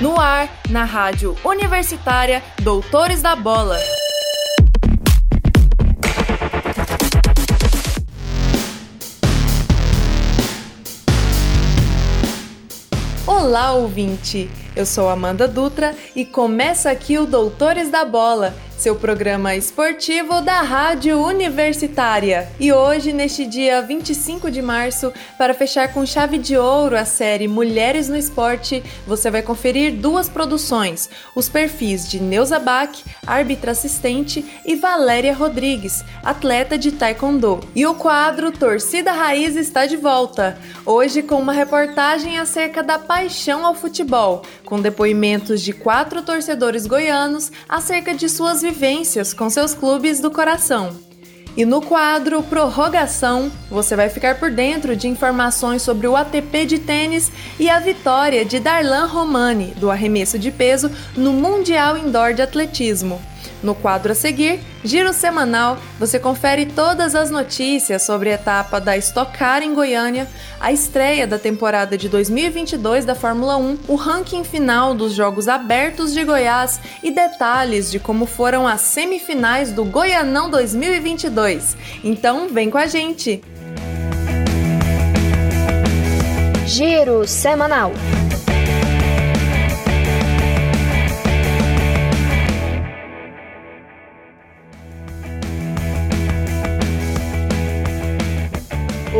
No ar, na rádio universitária Doutores da Bola. Olá, ouvinte! Eu sou Amanda Dutra e começa aqui o Doutores da Bola seu programa esportivo da Rádio Universitária. E hoje, neste dia 25 de março, para fechar com chave de ouro a série Mulheres no Esporte, você vai conferir duas produções: os perfis de Neuza Bach, árbitra assistente, e Valéria Rodrigues, atleta de Taekwondo. E o quadro Torcida Raiz está de volta, hoje com uma reportagem acerca da paixão ao futebol, com depoimentos de quatro torcedores goianos acerca de suas vivências com seus clubes do coração. E no quadro Prorrogação, você vai ficar por dentro de informações sobre o ATP de tênis e a vitória de Darlan Romani, do arremesso de peso, no Mundial Indoor de Atletismo. No quadro a seguir, Giro Semanal, você confere todas as notícias sobre a etapa da Stock Car em Goiânia, a estreia da temporada de 2022 da Fórmula 1, o ranking final dos Jogos Abertos de Goiás e detalhes de como foram as semifinais do Goianão 2022. Então, vem com a gente! Giro Semanal.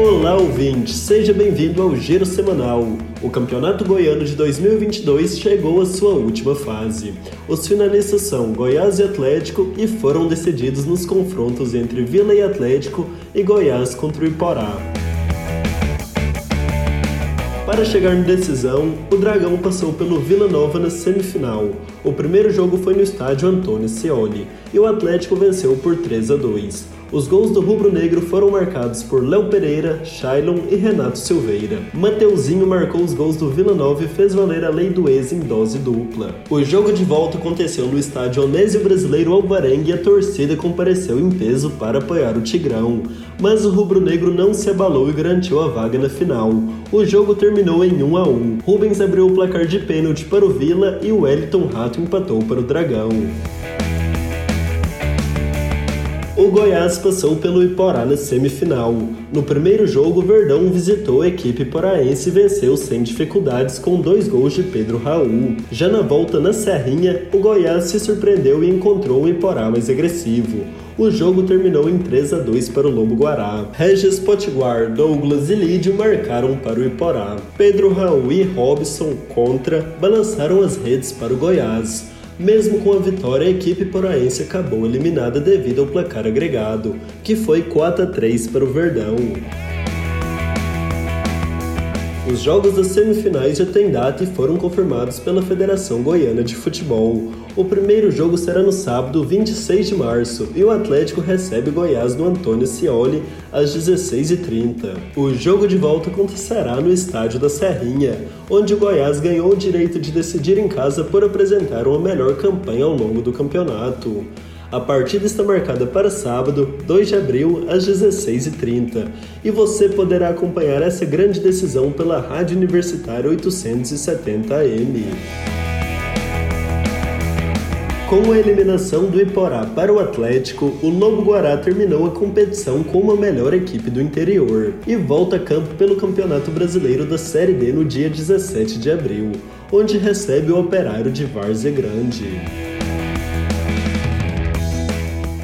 Olá, ouvinte! Seja bem-vindo ao Giro Semanal. O Campeonato Goiano de 2022 chegou à sua última fase. Os finalistas são Goiás e Atlético e foram decididos nos confrontos entre Vila e Atlético e Goiás contra o Iporá. Para chegar na decisão, o Dragão passou pelo Vila Nova na semifinal. O primeiro jogo foi no estádio Antônio Scioli e o Atlético venceu por 3 a 2. Os gols do rubro-negro foram marcados por Léo Pereira, Shailon e Renato Silveira. Mateuzinho marcou os gols do Vila Nova e fez valer a lei do ex em dose dupla. O jogo de volta aconteceu no estádio Onésio Brasileiro Alvarengue e a torcida compareceu em peso para apoiar o Tigrão. Mas o rubro-negro não se abalou e garantiu a vaga na final. O jogo terminou em 1 a 1. Rubens abriu o placar de pênalti para o Vila e o Wellington Rato empatou para o Dragão. O Goiás passou pelo Iporá na semifinal. No primeiro jogo, o Verdão visitou a equipe poraense e venceu sem dificuldades com dois gols de Pedro Raul. Já na volta na Serrinha, o Goiás se surpreendeu e encontrou um Iporá mais agressivo. O jogo terminou em 3 a 2 para o Lobo Guará. Regis Potiguar, Douglas e Lídio marcaram para o Iporá. Pedro Raul e Robson contra balançaram as redes para o Goiás. Mesmo com a vitória, a equipe poraense acabou eliminada devido ao placar agregado, que foi 4 a 3 para o Verdão. Os jogos das semifinais já têm data e foram confirmados pela Federação Goiana de Futebol. O primeiro jogo será no sábado, 26 de março, e o Atlético recebe Goiás no Antônio Cioli às 16h30. O jogo de volta acontecerá no estádio da Serrinha, onde o Goiás ganhou o direito de decidir em casa por apresentar uma melhor campanha ao longo do campeonato. A partida está marcada para sábado, 2 de abril, às 16h30, e você poderá acompanhar essa grande decisão pela Rádio Universitária 870 AM. Com a eliminação do Iporá para o Atlético, o Lobo Guará terminou a competição como a melhor equipe do interior e volta a campo pelo Campeonato Brasileiro da Série B no dia 17 de abril, onde recebe o Operário de Várzea Grande.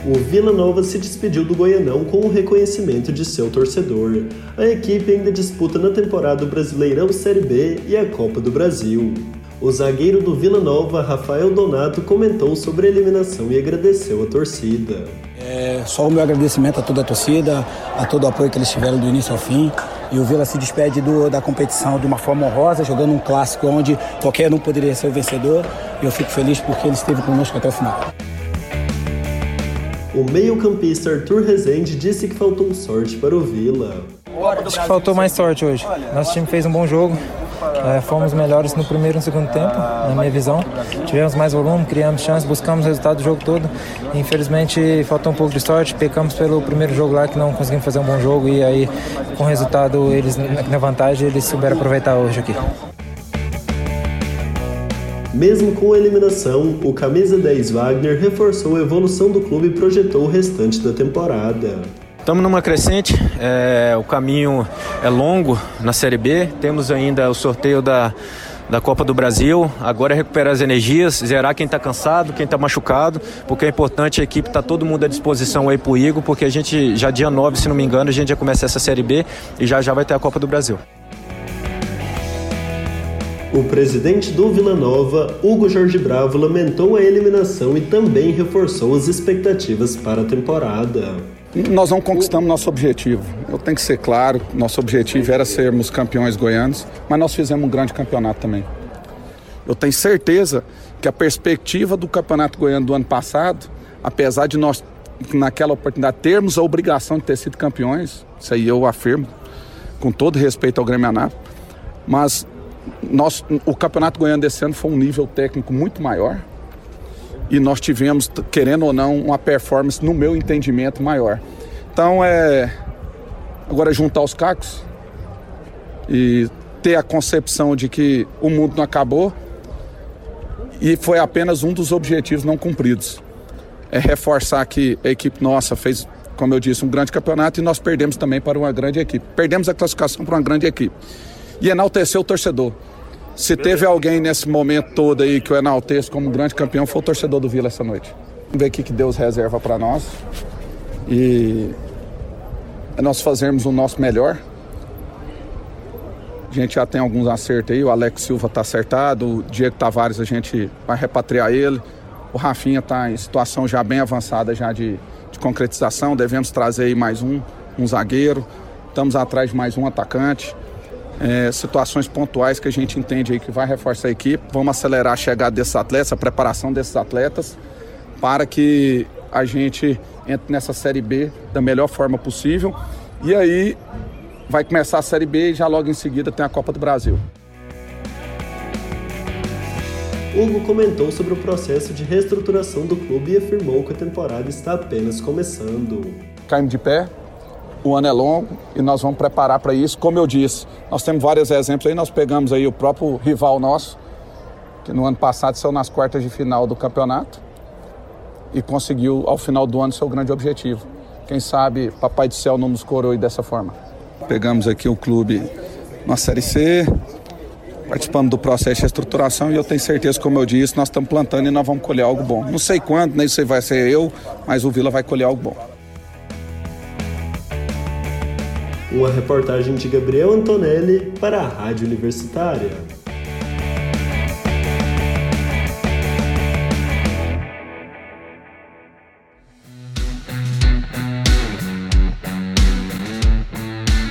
O Vila Nova se despediu do Goianão com o reconhecimento de seu torcedor. A equipe ainda disputa na temporada o Brasileirão Série B e a Copa do Brasil. O zagueiro do Vila Nova, Rafael Donato, comentou sobre a eliminação e agradeceu a torcida. É, só o meu agradecimento a toda a torcida, a todo o apoio que eles tiveram do início ao fim. E o Vila se despede do, da competição de uma forma honrosa, jogando um clássico onde qualquer um poderia ser o vencedor. E eu fico feliz porque ele esteve conosco até o final. O meio-campista Arthur Rezende disse que faltou sorte para o Vila. Acho que faltou mais sorte hoje. Nosso time fez um bom jogo. É, fomos melhores no primeiro e no segundo tempo, na minha visão. Tivemos mais volume, criamos chances, buscamos o resultado do jogo todo. Infelizmente faltou um pouco de sorte, pecamos pelo primeiro jogo lá que não conseguimos fazer um bom jogo e aí com o resultado eles na vantagem eles souberam aproveitar hoje aqui. Mesmo com a eliminação, o camisa 10 Wagner reforçou a evolução do clube e projetou o restante da temporada. Estamos numa crescente, é, o caminho é longo na Série B, temos ainda o sorteio da, da Copa do Brasil. Agora é recuperar as energias, zerar quem está cansado, quem está machucado, porque é importante a equipe tá todo mundo à disposição aí para o Igor, porque a gente já dia 9, se não me engano, a gente já começa essa Série B e já já vai ter a Copa do Brasil. O presidente do Vila Nova, Hugo Jorge Bravo, lamentou a eliminação e também reforçou as expectativas para a temporada. Nós não conquistamos nosso objetivo. Eu tenho que ser claro, nosso objetivo era sermos campeões goianos, mas nós fizemos um grande campeonato também. Eu tenho certeza que a perspectiva do campeonato goiano do ano passado, apesar de nós naquela oportunidade termos a obrigação de ter sido campeões, isso aí eu afirmo, com todo respeito ao Grêmio Anápolis, mas nós, o Campeonato Goiano desse ano foi um nível técnico muito maior e nós tivemos, querendo ou não, uma performance, no meu entendimento, maior. Então, é. Agora, juntar os cacos e ter a concepção de que o mundo não acabou e foi apenas um dos objetivos não cumpridos. É reforçar que a equipe nossa fez, como eu disse, um grande campeonato e nós perdemos também para uma grande equipe. Perdemos a classificação para uma grande equipe e enaltecer o torcedor. Se teve alguém nesse momento todo aí que o enaltece como grande campeão, foi o torcedor do Vila essa noite. Vamos ver o que Deus reserva para nós. E é nós fazermos o nosso melhor. A gente já tem alguns acertos aí, o Alex Silva está acertado, o Diego Tavares a gente vai repatriar ele. O Rafinha está em situação já bem avançada já de, de concretização, devemos trazer aí mais um, um zagueiro. Estamos atrás de mais um atacante é, situações pontuais que a gente entende aí que vai reforçar a equipe. Vamos acelerar a chegada desses atletas, a preparação desses atletas, para que a gente entre nessa Série B da melhor forma possível. E aí vai começar a Série B e já logo em seguida tem a Copa do Brasil. Hugo comentou sobre o processo de reestruturação do clube e afirmou que a temporada está apenas começando. Caímos de pé, o ano é longo e nós vamos preparar para isso. Como eu disse, nós temos vários exemplos aí. Nós pegamos aí o próprio rival nosso, que no ano passado saiu nas quartas de final do campeonato e conseguiu, ao final do ano, seu grande objetivo. Quem sabe Papai do Céu não nos coroe dessa forma. Pegamos aqui o clube na Série C, participando do processo de estruturação e eu tenho certeza, como eu disse, nós estamos plantando e nós vamos colher algo bom. Não sei quando, nem sei se vai ser eu, mas o Vila vai colher algo bom. Uma reportagem de Gabriel Antonelli para a Rádio Universitária.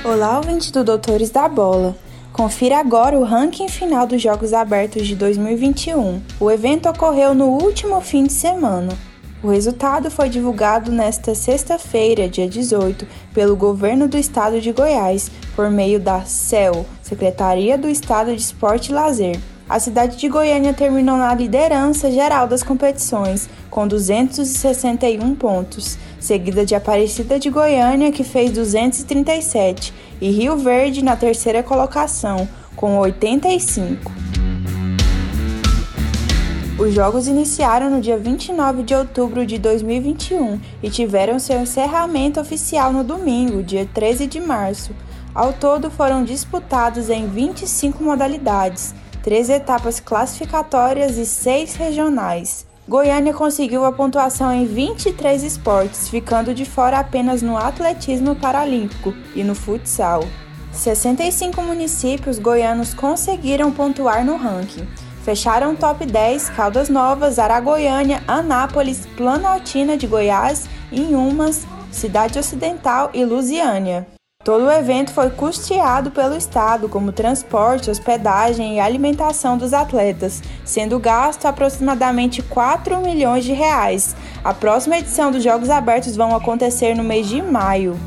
Olá, ouvinte do Doutores da Bola. Confira agora o ranking final dos Jogos Abertos de 2021. O evento ocorreu no último fim de semana. O resultado foi divulgado nesta sexta-feira, dia 18, pelo Governo do Estado de Goiás, por meio da CEL, Secretaria do Estado de Esporte e Lazer. A cidade de Goiânia terminou na liderança geral das competições, com 261 pontos, seguida de Aparecida de Goiânia, que fez 237, e Rio Verde na terceira colocação, com 85. Os jogos iniciaram no dia 29 de outubro de 2021 e tiveram seu encerramento oficial no domingo, dia 13 de março. Ao todo foram disputados em 25 modalidades, três etapas classificatórias e seis regionais. Goiânia conseguiu a pontuação em 23 esportes, ficando de fora apenas no atletismo paralímpico e no futsal. 65 municípios goianos conseguiram pontuar no ranking. Fecharam o top 10 Caldas Novas, Aragoiânia, Anápolis, Planaltina de Goiás, Inhumas, Cidade Ocidental e Lusiânia. Todo o evento foi custeado pelo Estado, como transporte, hospedagem e alimentação dos atletas, sendo gasto aproximadamente 4 milhões de reais. A próxima edição dos Jogos Abertos vão acontecer no mês de maio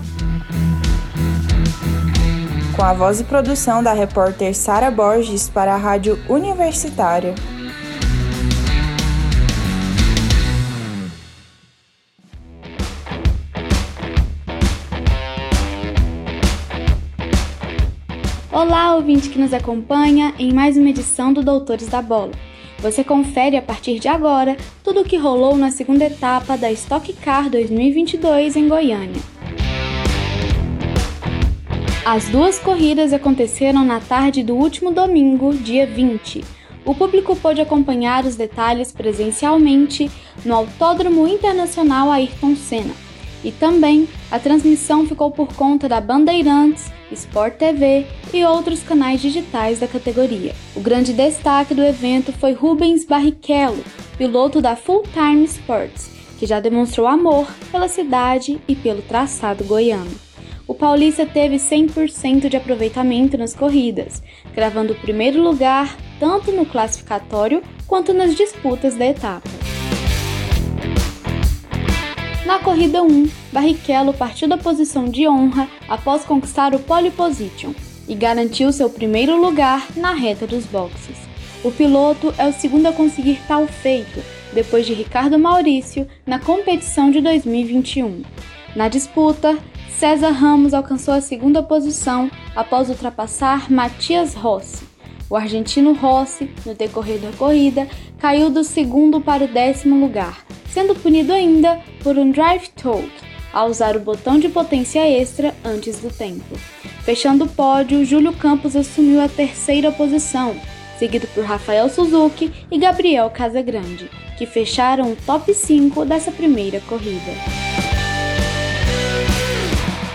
com a voz e produção da repórter Sara Borges para a Rádio Universitária. Olá, ouvinte que nos acompanha em mais uma edição do Doutores da Bola. Você confere a partir de agora tudo o que rolou na segunda etapa da Stock Car 2022 em Goiânia. As duas corridas aconteceram na tarde do último domingo, dia 20. O público pôde acompanhar os detalhes presencialmente no Autódromo Internacional Ayrton Senna. E também a transmissão ficou por conta da Bandeirantes, Sport TV e outros canais digitais da categoria. O grande destaque do evento foi Rubens Barrichello, piloto da Full Time Sports, que já demonstrou amor pela cidade e pelo traçado goiano. O paulista teve 100% de aproveitamento nas corridas, gravando o primeiro lugar tanto no classificatório quanto nas disputas da etapa. Na corrida 1, Barrichello partiu da posição de honra após conquistar o pole position e garantiu seu primeiro lugar na reta dos boxes. O piloto é o segundo a conseguir tal feito, depois de Ricardo Maurício na competição de 2021. Na disputa, César Ramos alcançou a segunda posição após ultrapassar Matias Rossi. O argentino Rossi, no decorrer da corrida, caiu do segundo para o décimo lugar, sendo punido ainda por um drive talk ao usar o botão de potência extra antes do tempo. Fechando o pódio, Júlio Campos assumiu a terceira posição, seguido por Rafael Suzuki e Gabriel Casagrande, que fecharam o top 5 dessa primeira corrida.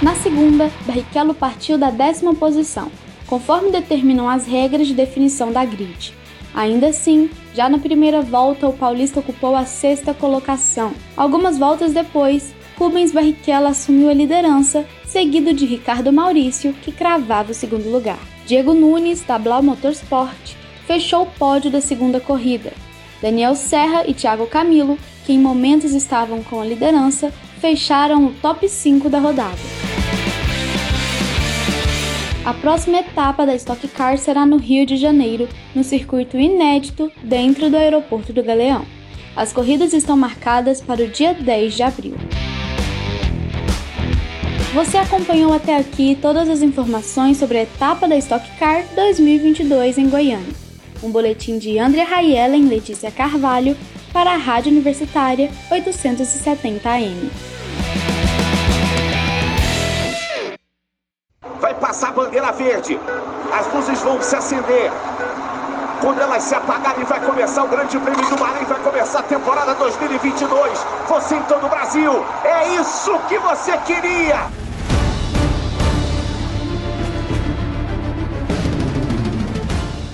Na segunda, Barrichello partiu da décima posição, conforme determinam as regras de definição da grid. Ainda assim, já na primeira volta, o paulista ocupou a sexta colocação. Algumas voltas depois, Rubens Barrichello assumiu a liderança, seguido de Ricardo Maurício, que cravava o segundo lugar. Diego Nunes, da Blau Motorsport, fechou o pódio da segunda corrida. Daniel Serra e Thiago Camilo, que em momentos estavam com a liderança, fecharam o top 5 da rodada. A próxima etapa da Stock Car será no Rio de Janeiro, no circuito inédito dentro do aeroporto do Galeão. As corridas estão marcadas para o dia 10 de abril. Você acompanhou até aqui todas as informações sobre a etapa da Stock Car 2022 em Goiânia. Um boletim de André Raiellen Letícia Carvalho para a Rádio Universitária 870 AM. Passar a bandeira verde. As luzes vão se acender. Quando elas se apagarem, vai começar o Grande Prêmio do Bahrein, vai começar a temporada 2022. Você em todo o Brasil, é isso que você queria!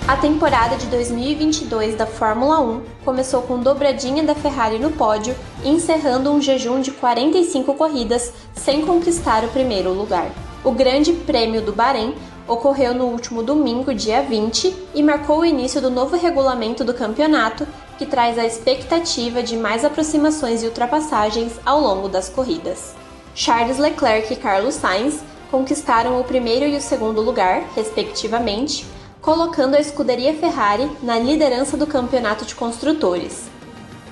A temporada de 2022 da Fórmula 1 começou com dobradinha da Ferrari no pódio, encerrando um jejum de 45 corridas sem conquistar o primeiro lugar. O Grande Prêmio do Bahrein ocorreu no último domingo, dia 20, e marcou o início do novo regulamento do campeonato, que traz a expectativa de mais aproximações e ultrapassagens ao longo das corridas. Charles Leclerc e Carlos Sainz conquistaram o primeiro e o segundo lugar, respectivamente, colocando a escuderia Ferrari na liderança do campeonato de construtores.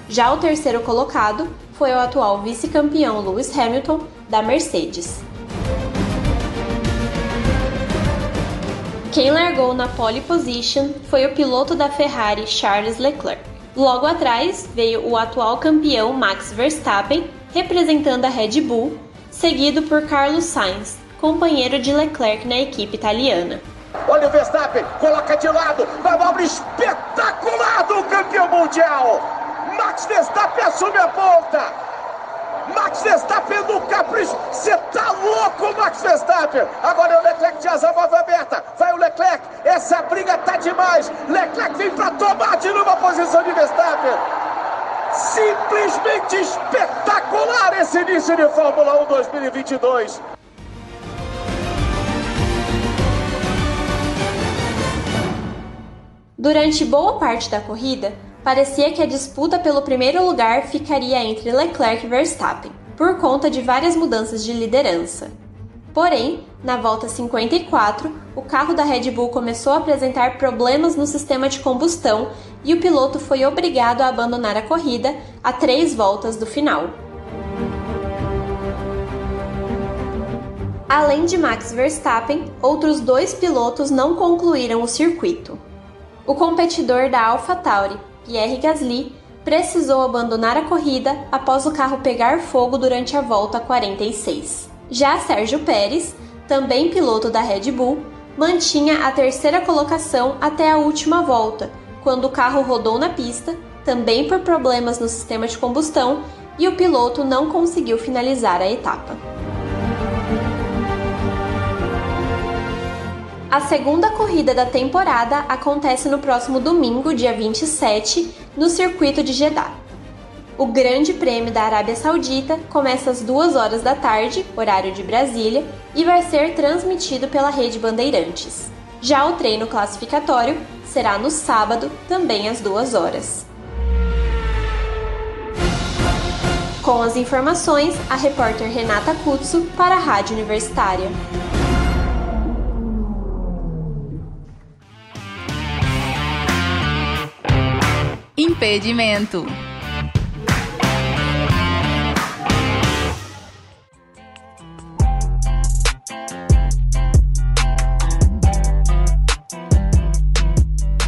Já o terceiro colocado foi o atual vice-campeão Lewis Hamilton, da Mercedes. Quem largou na pole position foi o piloto da Ferrari Charles Leclerc. Logo atrás veio o atual campeão Max Verstappen, representando a Red Bull, seguido por Carlos Sainz, companheiro de Leclerc na equipe italiana. Olha o Verstappen, coloca de lado, manobra espetacular do campeão mundial! Max Verstappen assume a ponta! Max Verstappen no capricho. Você tá louco, Max Verstappen. Agora é o Leclerc de asa nova aberta. Vai o Leclerc. Essa briga tá demais. Leclerc vem para tomar de novo a posição de Verstappen. Simplesmente espetacular esse início de Fórmula 1 2022. Durante boa parte da corrida, parecia que a disputa pelo primeiro lugar ficaria entre Leclerc e Verstappen, por conta de várias mudanças de liderança. Porém, na volta 54, o carro da Red Bull começou a apresentar problemas no sistema de combustão e o piloto foi obrigado a abandonar a corrida a três voltas do final. Além de Max Verstappen, outros dois pilotos não concluíram o circuito. O competidor da AlphaTauri, Pierre Gasly, precisou abandonar a corrida após o carro pegar fogo durante a volta 46. Já Sérgio Pérez, também piloto da Red Bull, mantinha a terceira colocação até a última volta, quando o carro rodou na pista, também por problemas no sistema de combustão, e o piloto não conseguiu finalizar a etapa. A segunda corrida da temporada acontece no próximo domingo, dia 27, no circuito de Jeddah. O Grande Prêmio da Arábia Saudita começa às 2 horas da tarde, horário de Brasília, e vai ser transmitido pela Rede Bandeirantes. Já o treino classificatório será no sábado, também às 2 horas. Com as informações, a repórter Renata Kutsu para a Rádio Universitária. Impedimento.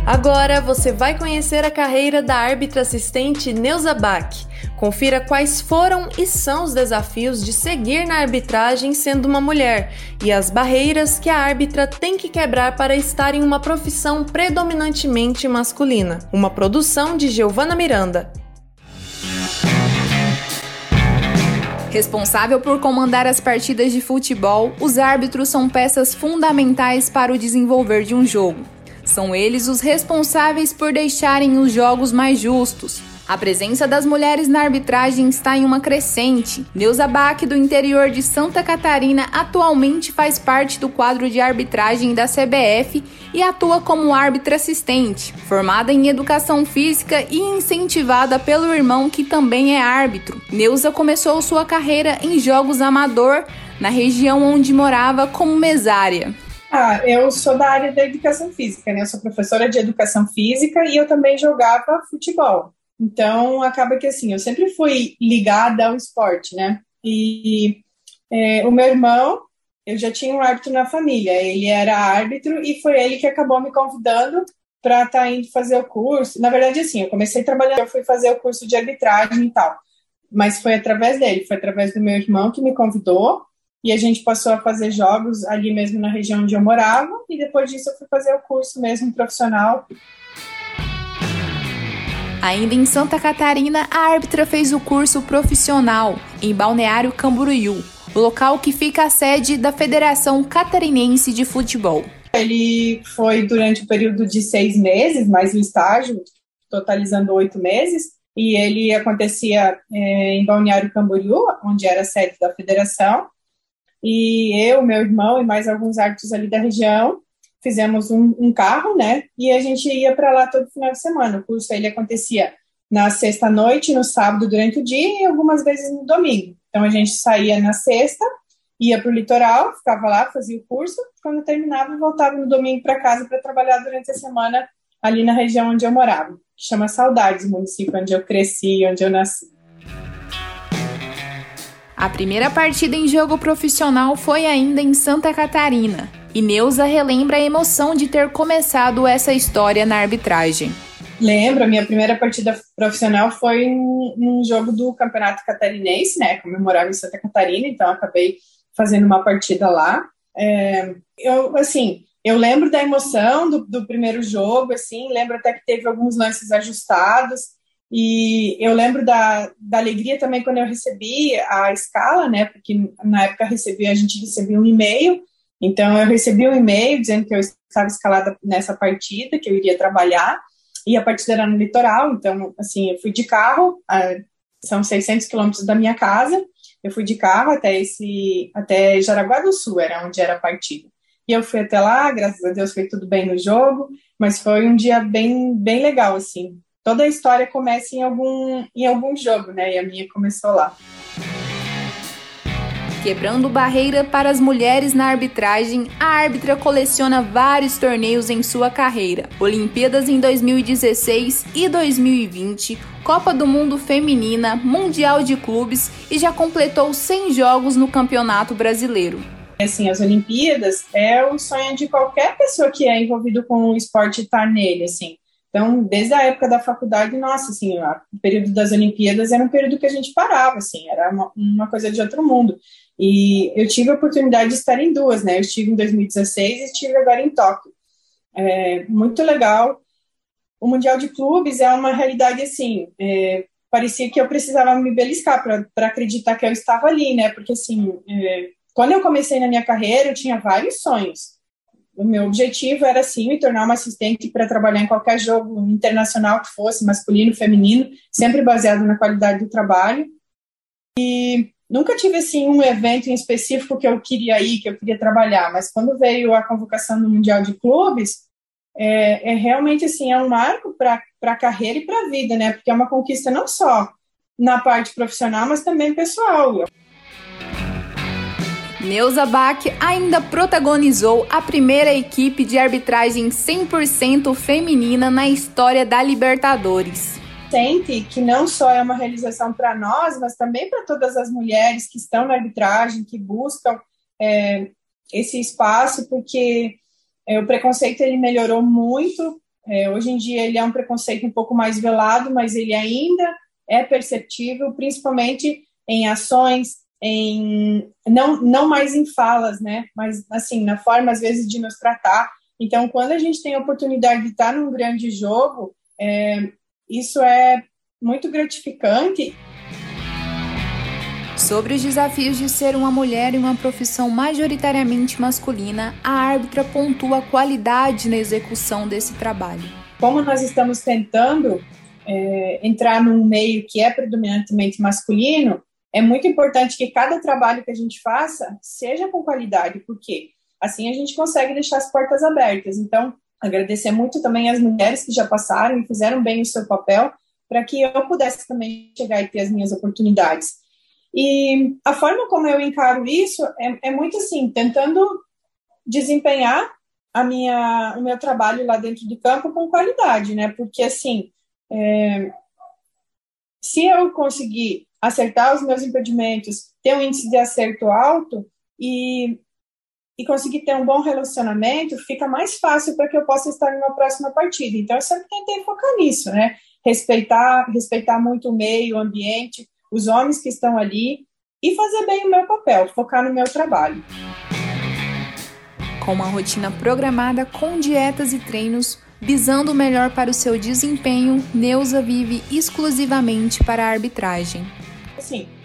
Agora você vai conhecer a carreira da árbitra assistente Neuza Bach. Confira quais foram e são os desafios de seguir na arbitragem sendo uma mulher e as barreiras que a árbitra tem que quebrar para estar em uma profissão predominantemente masculina. Uma produção de Giovana Miranda. Responsável por comandar as partidas de futebol, os árbitros são peças fundamentais para o desenvolver de um jogo. São eles os responsáveis por deixarem os jogos mais justos. A presença das mulheres na arbitragem está em uma crescente. Neuza Bach, do interior de Santa Catarina, atualmente faz parte do quadro de arbitragem da CBF e atua como árbitra assistente. Formada em educação física e incentivada pelo irmão, que também é árbitro, Neuza começou sua carreira em jogos amador na região onde morava como mesária. Ah, eu sou da área da educação física, né? Eu sou professora de educação física e eu também jogava futebol. Então, acaba que assim, eu sempre fui ligada ao esporte, né? E é, o meu irmão, eu já tinha um árbitro na família, ele era árbitro e foi ele que acabou me convidando para estar tá indo fazer o curso. Na verdade, assim, eu comecei trabalhando, eu fui fazer o curso de arbitragem e tal, mas foi através dele, foi através do meu irmão que me convidou e a gente passou a fazer jogos ali mesmo na região onde eu morava, e depois disso eu fui fazer o curso mesmo profissional. Ainda em Santa Catarina, a árbitra fez o curso profissional em Balneário Camboriú, local que fica a sede da Federação Catarinense de Futebol. Ele foi durante o período de seis meses, mais o estágio, totalizando oito meses, e ele acontecia é, em Balneário Camboriú, onde era a sede da federação, e eu, meu irmão e mais alguns árbitros ali da região fizemos um, um carro, né? E a gente ia para lá todo final de semana. O curso ele acontecia na sexta noite, no sábado durante o dia e algumas vezes no domingo. Então a gente saía na sexta, ia para o litoral, ficava lá, fazia o curso. Quando terminava, voltava no domingo para casa para trabalhar durante a semana ali na região onde eu morava, que chama Saudades, município onde eu cresci, onde eu nasci. A primeira partida em jogo profissional foi ainda em Santa Catarina, e Neuza relembra a emoção de ter começado essa história na arbitragem. Lembro, a minha primeira partida profissional foi num jogo do Campeonato Catarinense, né? Como eu morava em Santa Catarina, então acabei fazendo uma partida lá. É, eu, assim, eu lembro da emoção do, do primeiro jogo, assim, lembro até que teve alguns lances ajustados, e eu lembro da, da alegria também quando eu recebi a escala, né? Porque na época recebi, a gente recebia um e-mail. Então eu recebi um e-mail dizendo que eu estava escalada nessa partida, que eu iria trabalhar. E a partida era no litoral, então assim, eu fui de carro, são 600 quilômetros da minha casa. Eu fui de carro até esse até Jaraguá do Sul, era onde era a partida. E eu fui até lá, graças a Deus foi tudo bem no jogo, mas foi um dia bem bem legal assim toda a história começa em algum, em algum jogo, né? E a minha começou lá. Quebrando barreira para as mulheres na arbitragem, a árbitra coleciona vários torneios em sua carreira: Olimpíadas em 2016 e 2020, Copa do Mundo Feminina, Mundial de Clubes e já completou 100 jogos no Campeonato Brasileiro. Assim, as Olimpíadas é o sonho de qualquer pessoa que é envolvido com o esporte estar nele, assim Então, desde a época da faculdade, nossa, assim, o período das Olimpíadas era um período que a gente parava, assim, era uma, uma coisa de outro mundo. E eu tive a oportunidade de estar em duas, né? Eu estive em 2016 e estive agora em Tóquio. É, muito legal. O Mundial de Clubes é uma realidade, assim, é, parecia que eu precisava me beliscar para acreditar que eu estava ali, né? Porque, assim, é, quando eu comecei na minha carreira, eu tinha vários sonhos o meu objetivo era sim me tornar uma assistente para trabalhar em qualquer jogo internacional que fosse, masculino, feminino, sempre baseado na qualidade do trabalho. E nunca tive assim um evento em específico que eu queria ir, que eu queria trabalhar, mas quando veio a convocação do Mundial de Clubes, é, é realmente assim, é um marco para a carreira e para a vida, né? Porque é uma conquista não só na parte profissional, mas também pessoal. Neuza Bach ainda protagonizou a primeira equipe de arbitragem 100% feminina na história da Libertadores. Sente que não só é uma realização para nós, mas também para todas as mulheres que estão na arbitragem, que buscam é, esse espaço, porque é, o preconceito ele melhorou muito. É, hoje em dia ele é um preconceito um pouco mais velado, mas ele ainda é perceptível, principalmente em ações, em não não mais em falas, né, mas assim na forma às vezes de nos tratar. Então, quando a gente tem a oportunidade de estar num grande jogo, é, isso é muito gratificante. Sobre os desafios de ser uma mulher em uma profissão majoritariamente masculina, a árbitra pontua a qualidade na execução desse trabalho. Como nós estamos tentando é, entrar num meio que é predominantemente masculino, é muito importante que cada trabalho que a gente faça seja com qualidade, porque assim a gente consegue deixar as portas abertas. Então, agradecer muito também as mulheres que já passaram e fizeram bem o seu papel para que eu pudesse também chegar e ter as minhas oportunidades. E a forma como eu encaro isso é, é muito assim, tentando desempenhar a minha, o meu trabalho lá dentro do campo com qualidade, né? Porque assim, é, se eu conseguir acertar os meus impedimentos, ter um índice de acerto alto e, e conseguir ter um bom relacionamento, fica mais fácil para que eu possa estar numa próxima partida. Então, eu sempre tentei focar nisso, né? Respeitar, respeitar muito o meio, o ambiente, os homens que estão ali e fazer bem o meu papel, focar no meu trabalho. Com uma rotina programada com dietas e treinos, visando o melhor para o seu desempenho, Neuza vive exclusivamente para a arbitragem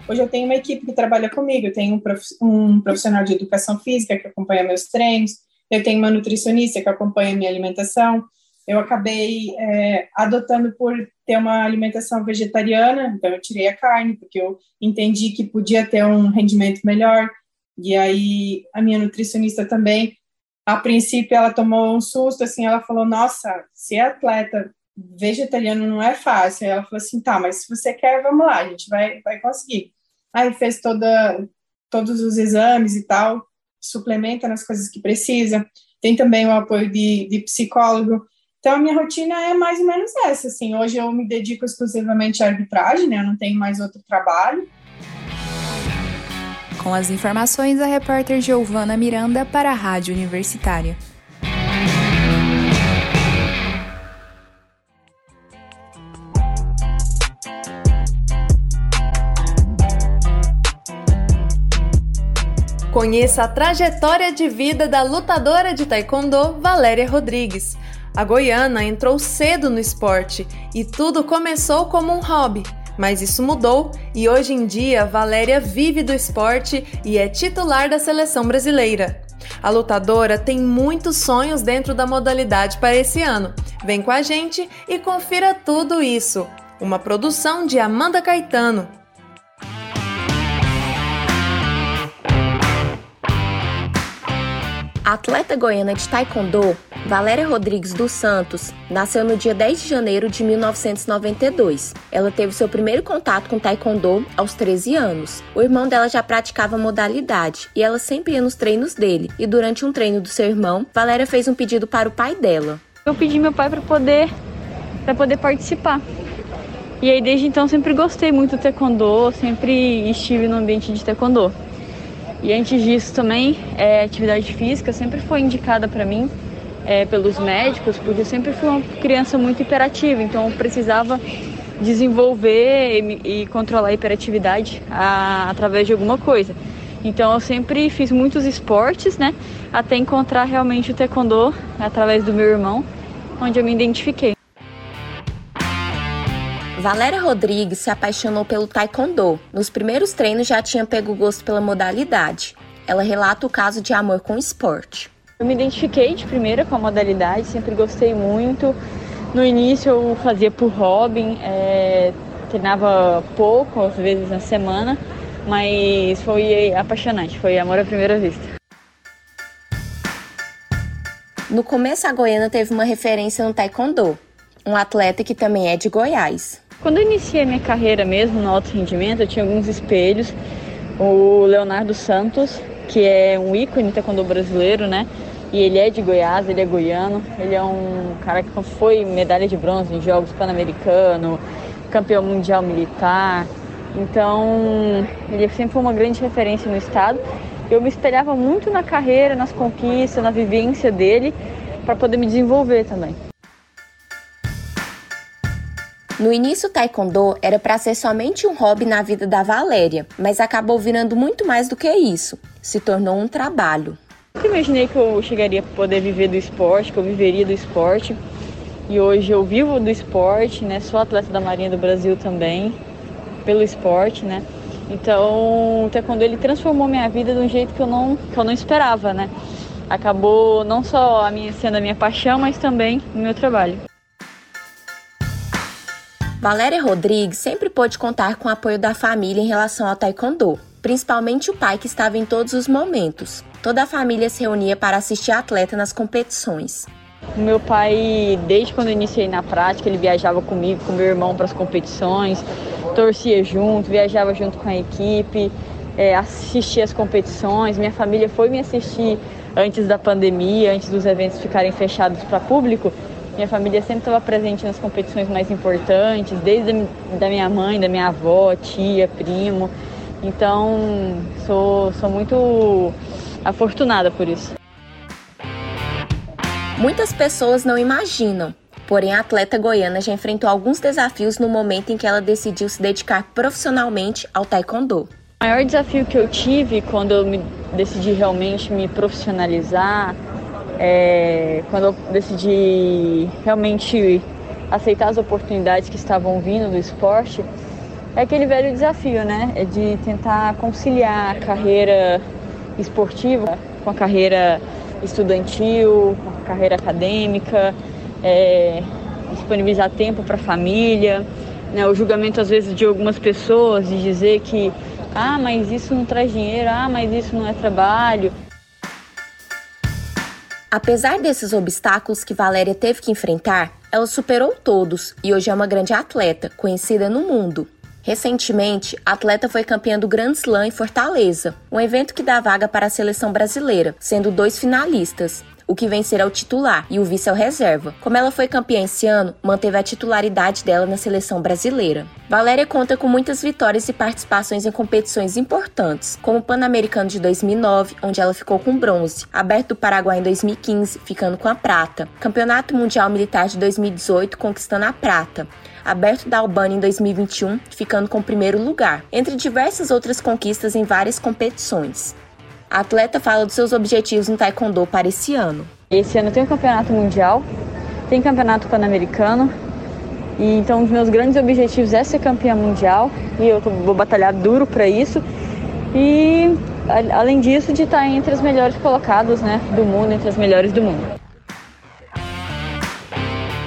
hoje eu tenho uma equipe que trabalha comigo, eu tenho um profissional de educação física que acompanha meus treinos, eu tenho uma nutricionista que acompanha minha alimentação, eu acabei é, adotando por ter uma alimentação vegetariana, então eu tirei a carne, porque eu entendi que podia ter um rendimento melhor, e aí a minha nutricionista também, a princípio ela tomou um susto, assim, ela falou, nossa, ser atleta vegetariano não é fácil. Aí ela falou assim, tá, mas se você quer, vamos lá, a gente vai, vai conseguir. Aí fez toda, todos os exames e tal, suplementa nas coisas que precisa. Tem também o apoio de, de psicólogo. Então, a minha rotina é mais ou menos essa, assim. Hoje eu me dedico exclusivamente à arbitragem, né? Eu não tenho mais outro trabalho. Com as informações, a repórter Giovana Miranda para a Rádio Universitária. Conheça a trajetória de vida da lutadora de taekwondo Valéria Rodrigues. A goiana entrou cedo no esporte e tudo começou como um hobby. Mas isso mudou e hoje em dia Valéria vive do esporte e é titular da seleção brasileira. A lutadora tem muitos sonhos dentro da modalidade para esse ano. Vem com a gente e confira tudo isso. Uma produção de Amanda Caetano. A atleta goiana de taekwondo, Valéria Rodrigues dos Santos, nasceu no dia 10 de janeiro de 1992. Ela teve seu primeiro contato com taekwondo aos 13 anos. O irmão dela já praticava modalidade e ela sempre ia nos treinos dele. E durante um treino do seu irmão, Valéria fez um pedido para o pai dela. Eu pedi meu pai para poder para poder participar. E aí desde então sempre gostei muito do taekwondo, sempre estive no ambiente de taekwondo. E antes disso também, é, atividade física sempre foi indicada para mim. é, pelos médicos, porque eu sempre fui uma criança muito hiperativa, então eu precisava desenvolver e, e controlar a hiperatividade a, através de alguma coisa. Então eu sempre fiz muitos esportes, né? Até encontrar realmente o taekwondo através do meu irmão, onde eu me identifiquei. Valéria Rodrigues se apaixonou pelo taekwondo. Nos primeiros treinos já tinha pego gosto pela modalidade. Ela relata o caso de amor com o esporte. Eu me identifiquei de primeira com a modalidade, sempre gostei muito. No início eu fazia por hobby, é, treinava pouco, às vezes na semana, mas foi apaixonante, foi amor à primeira vista. No começo, a Goiana teve uma referência no Taekwondo, um atleta que também é de Goiás. Quando eu iniciei minha carreira mesmo no alto rendimento, eu tinha alguns espelhos. O Leonardo Santos, que é um ícone taekwondo brasileiro, né? E ele é de Goiás, ele é goiano, ele é um cara que foi medalha de bronze em Jogos Pan-Americano, campeão mundial militar. Então, ele sempre foi uma grande referência no estado. Eu me espelhava muito na carreira, nas conquistas, na vivência dele, para poder me desenvolver também. No início, o taekwondo era para ser somente um hobby na vida da Valéria, mas acabou virando muito mais do que isso. Se tornou um trabalho. Nunca imaginei que eu chegaria a poder viver do esporte, que eu viveria do esporte. E hoje eu vivo do esporte, né? Sou atleta da Marinha do Brasil também, pelo esporte, né? Então, o taekwondo ele transformou minha vida de um jeito que eu não, que eu não esperava, né? Acabou não só a minha sendo a minha paixão, mas também o meu trabalho. Valéria Rodrigues sempre pôde contar com o apoio da família em relação ao taekwondo, principalmente o pai que estava em todos os momentos. Toda a família se reunia para assistir a atleta nas competições. Meu pai, desde quando eu iniciei na prática, ele viajava comigo, com meu irmão para as competições, torcia junto, viajava junto com a equipe, é, assistia as competições. Minha família foi me assistir antes da pandemia, antes dos eventos ficarem fechados para público. Minha família sempre estava presente nas competições mais importantes, desde a da minha mãe, da minha avó, tia, primo. Então, sou, sou muito afortunada por isso. Muitas pessoas não imaginam, porém a atleta goiana já enfrentou alguns desafios no momento em que ela decidiu se dedicar profissionalmente ao taekwondo. O maior desafio que eu tive quando eu me decidi realmente me profissionalizar, é, quando eu decidi realmente aceitar as oportunidades que estavam vindo do esporte, é aquele velho desafio, né? É de tentar conciliar a carreira esportiva com a carreira estudantil, com a carreira acadêmica, é, disponibilizar tempo para a família, né? o julgamento às vezes de algumas pessoas de dizer que ah, mas isso não traz dinheiro, ah, mas isso não é trabalho. Apesar desses obstáculos que Valéria teve que enfrentar, ela superou todos e hoje é uma grande atleta, conhecida no mundo. Recentemente, a atleta foi campeã do Grand Slam em Fortaleza, um evento que dá vaga para a seleção brasileira, sendo dois finalistas, o que vencer é o titular e o vice é o reserva. Como ela foi campeã esse ano, manteve a titularidade dela na seleção brasileira. Valéria conta com muitas vitórias e participações em competições importantes, como o Pan-Americano de 2009, onde ela ficou com bronze, Aberto do Paraguai em 2015, ficando com a prata, Campeonato Mundial Militar de 2018, conquistando a prata, aberto da Albânia em 2021, ficando com o primeiro lugar, entre diversas outras conquistas em várias competições. A atleta fala dos seus objetivos no Taekwondo para esse ano. Esse ano tem o Campeonato Mundial, tem Campeonato Pan-Americano, e então os meus grandes objetivos é ser campeã mundial, e eu vou batalhar duro para isso. E além disso, de estar entre as melhores colocadas né, do mundo, entre as melhores do mundo.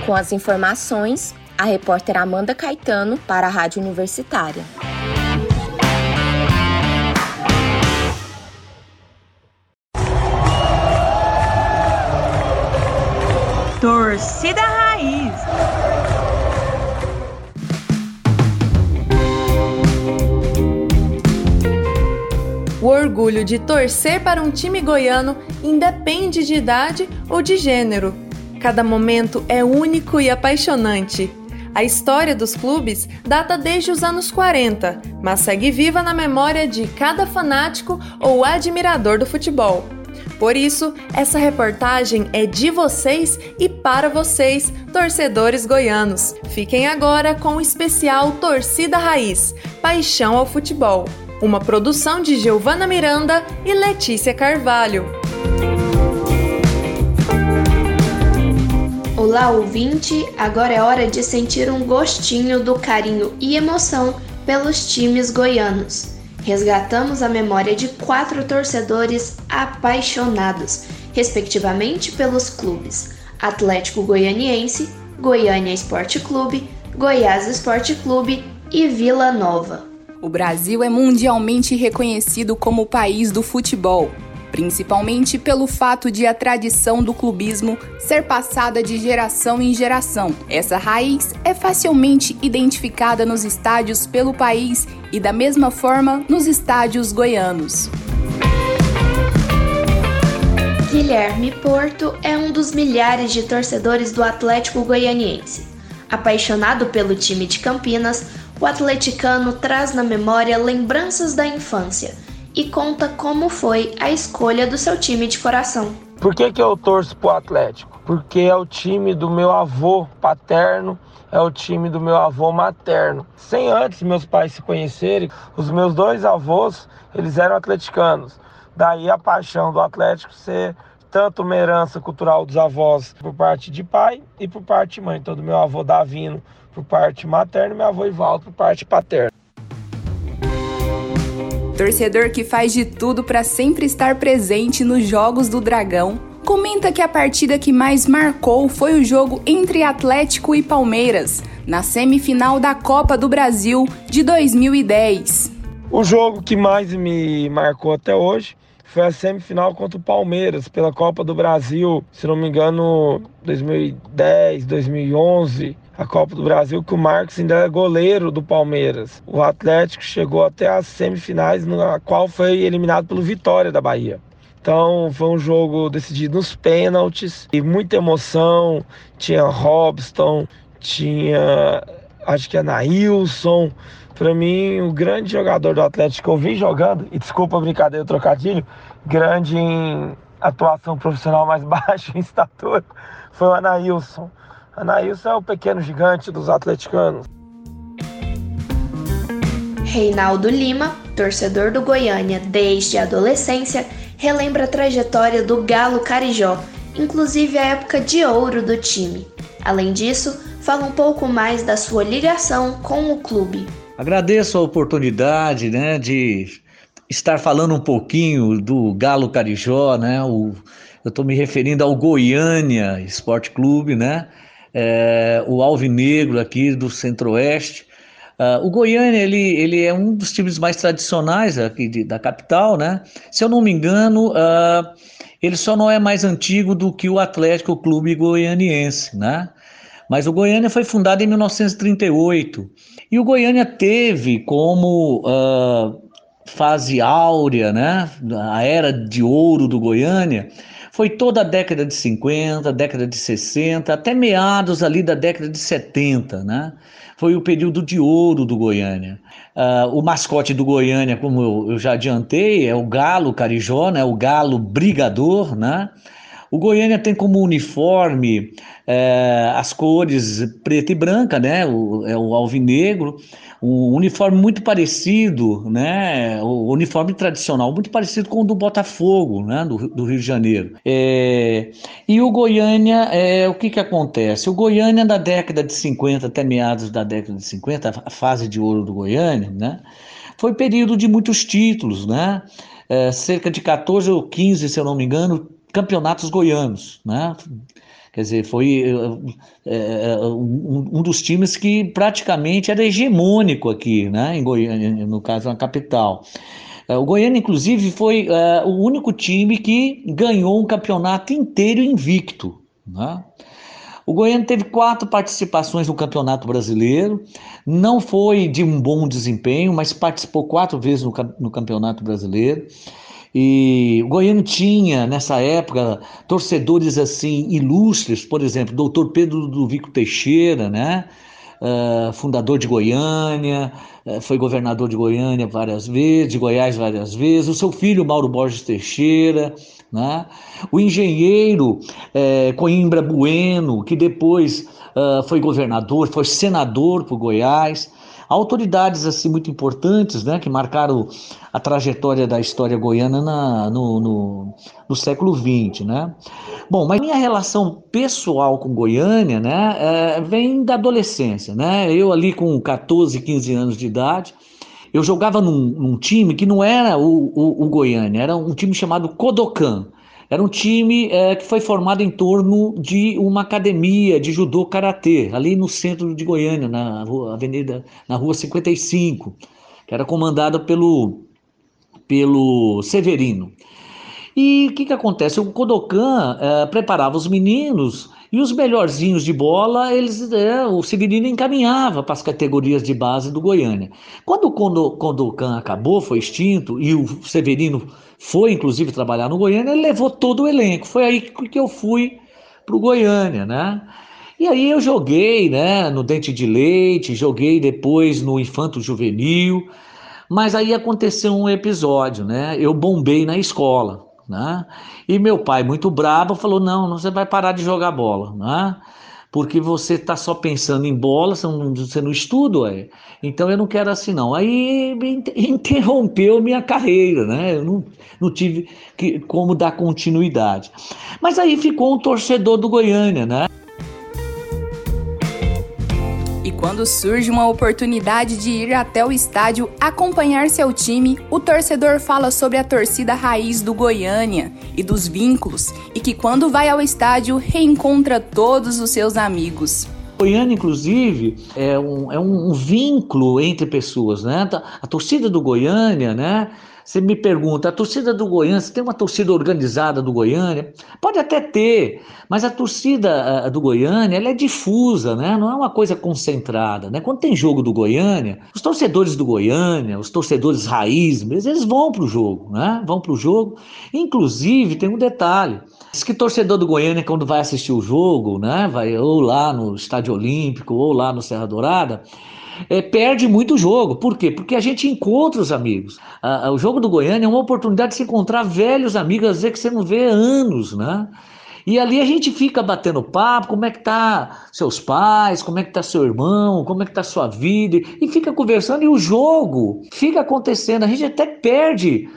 Com as informações, a repórter Amanda Caetano para a Rádio Universitária. Torcida Raiz. O orgulho de torcer para um time goiano independe de idade ou de gênero. Cada momento é único e apaixonante. A história dos clubes data desde os anos 40, mas segue viva na memória de cada fanático ou admirador do futebol. Por isso, essa reportagem é de vocês e para vocês, torcedores goianos. Fiquem agora com o especial Torcida Raiz Paixão ao Futebol, uma produção de Giovana Miranda e Letícia Carvalho. Olá, ouvinte! Agora é hora de sentir um gostinho do carinho e emoção pelos times goianos resgatamos a memória de quatro torcedores apaixonados, respectivamente pelos clubes Atlético Goianiense, Goiânia Esporte Clube, Goiás Esporte Clube e Vila Nova. O Brasil é mundialmente reconhecido como o país do futebol principalmente pelo fato de a tradição do clubismo ser passada de geração em geração. Essa raiz é facilmente identificada nos estádios pelo país e da mesma forma nos estádios goianos. Guilherme Porto é um dos milhares de torcedores do Atlético Goianiense. Apaixonado pelo time de Campinas, o atleticano traz na memória lembranças da infância e conta como foi a escolha do seu time de coração. Por que, que eu torço pro Atlético? Porque é o time do meu avô paterno, é o time do meu avô materno. Sem antes meus pais se conhecerem, os meus dois avós, eles eram atleticanos. Daí a paixão do Atlético ser tanto uma herança cultural dos avós por parte de pai e por parte de mãe. Então, do meu avô Davino por parte materna e meu avô Ivaldo por parte paterna. Torcedor que faz de tudo para sempre estar presente nos Jogos do Dragão, comenta que a partida que mais marcou foi o jogo entre Atlético e Palmeiras, na semifinal da Copa do Brasil de 2010. O jogo que mais me marcou até hoje foi a semifinal contra o Palmeiras pela Copa do Brasil, se não me engano, 2010, 2011 a Copa do Brasil, que o Marcos ainda é goleiro do Palmeiras. O Atlético chegou até as semifinais, na qual foi eliminado pelo Vitória da Bahia. Então foi um jogo decidido nos pênaltis e muita emoção. Tinha Robson, tinha acho que é Nailson. Para mim, o grande jogador do Atlético que eu vi jogando, e desculpa a brincadeira, o trocadilho, grande em atuação profissional mais baixo em estatura, foi o Anailson. Anaílson é o pequeno gigante dos atleticanos. Reinaldo Lima, torcedor do Goiânia desde a adolescência, relembra a trajetória do Galo Carijó, inclusive a época de ouro do time. Além disso, fala um pouco mais da sua ligação com o clube. Agradeço a oportunidade né, de estar falando um pouquinho do Galo Carijó, né? O, eu estou me referindo ao Goiânia Esporte Clube, né? É, o Alvinegro aqui do Centro-Oeste. Uh, o Goiânia ele, ele é um dos times mais tradicionais aqui de, da capital, né? Se eu não me engano, uh, ele só não é mais antigo do que o Atlético Clube Goianiense, né? Mas o Goiânia foi fundado em 1938 e o Goiânia teve como uh, fase áurea, né? A era de ouro do Goiânia foi toda a década de 50, década de 60, até meados ali da década de 70, né? Foi o período de ouro do Goiânia. Uh, o mascote do Goiânia, como eu, eu, já adiantei, é o galo carijó, né? O galo brigador, né? O Goiânia tem como uniforme é, as cores preta e branca, né? O, é o alvinegro um uniforme muito parecido, né? O uniforme tradicional, muito parecido com o do Botafogo, né? Do, do Rio de Janeiro. É, e o Goiânia, é, o que que acontece? O Goiânia da década de 50 até meados da década de 50, a fase de ouro do Goiânia, né? Foi período de muitos títulos, né? É, cerca de 14 ou 15, se eu não me engano, campeonatos goianos, né? Quer dizer, foi é, um, um, dos times que praticamente era hegemônico aqui, né, em Goiânia, no caso, na capital. O Goiânia, inclusive, foi é, o único time que ganhou um campeonato inteiro invicto. Né? O Goiânia teve quatro participações no Campeonato Brasileiro, não foi de um bom desempenho, mas participou quatro vezes no, no Campeonato Brasileiro. E o Goiânia tinha, nessa época, torcedores assim ilustres, por exemplo, doutor Pedro do Vico Teixeira, né? Uh, fundador de Goiânia, uh, foi governador de Goiânia várias vezes, de Goiás várias vezes, o seu filho Mauro Borges Teixeira, Né? O engenheiro é, Coimbra Bueno, que depois uh, foi governador, foi senador por Goiás. Autoridades assim muito importantes, né, que marcaram a trajetória da história goiana na, no, no, no, século XX, né? Bom, mas minha relação pessoal com Goiânia, né, é, vem da adolescência, né? Eu ali com 14, 15 anos de idade, eu jogava num, num time que não era o, o, o, Goiânia, era um time chamado Kodokan. Era um time é, que foi formado em torno de uma academia de judô karatê, ali no centro de Goiânia, na rua, avenida, na rua 55, que era comandada pelo, pelo Severino. E o que, que acontece? O Kodokan é, preparava os meninos e os melhorzinhos de bola, eles, é, o Severino encaminhava para as categorias de base do Goiânia. Quando o Kodokan acabou, foi extinto, e o Severino foi inclusive trabalhar no Goiânia, ele levou todo o elenco. Foi aí que eu fui para o Goiânia, né? E aí eu joguei, né, no Dente de Leite, joguei depois no Infanto Juvenil, mas aí aconteceu um episódio, né? Eu bombei na escola. Né? E meu pai, muito bravo, falou: não, você vai parar de jogar bola, né? porque você está só pensando em bola, você não, estuda, é. então eu não quero assim não. Aí interrompeu minha carreira, né? Eu não, não tive que, como dar continuidade. Mas aí ficou um torcedor do Goiânia, né? Quando surge uma oportunidade de ir até o estádio acompanhar seu time, o torcedor fala sobre a torcida raiz do Goiânia e dos vínculos, e que quando vai ao estádio reencontra todos os seus amigos. Goiânia, inclusive, é um, é um vínculo entre pessoas, né? A torcida do Goiânia, né? Você me pergunta, a torcida do Goiânia, você tem uma torcida organizada do Goiânia? Pode até ter, mas a torcida do Goiânia ela é difusa, né? não é uma coisa concentrada. Né? Quando tem jogo do Goiânia, os torcedores do Goiânia, os torcedores raiz, eles vão para o jogo, né? vão para o jogo. Inclusive, tem um detalhe, Diz que torcedor do Goiânia, quando vai assistir o jogo, né, vai ou lá no Estádio Olímpico ou lá no Serra Dourada, é, perde muito jogo. Por quê? Porque a gente encontra os amigos. Ah, o jogo do Goiânia é uma oportunidade de se encontrar velhos amigos, às vezes que você não vê há anos, né? E ali a gente fica batendo papo, como é que tá seus pais, como é que tá seu irmão, como é que tá sua vida, e fica conversando e o jogo fica acontecendo. A gente até perde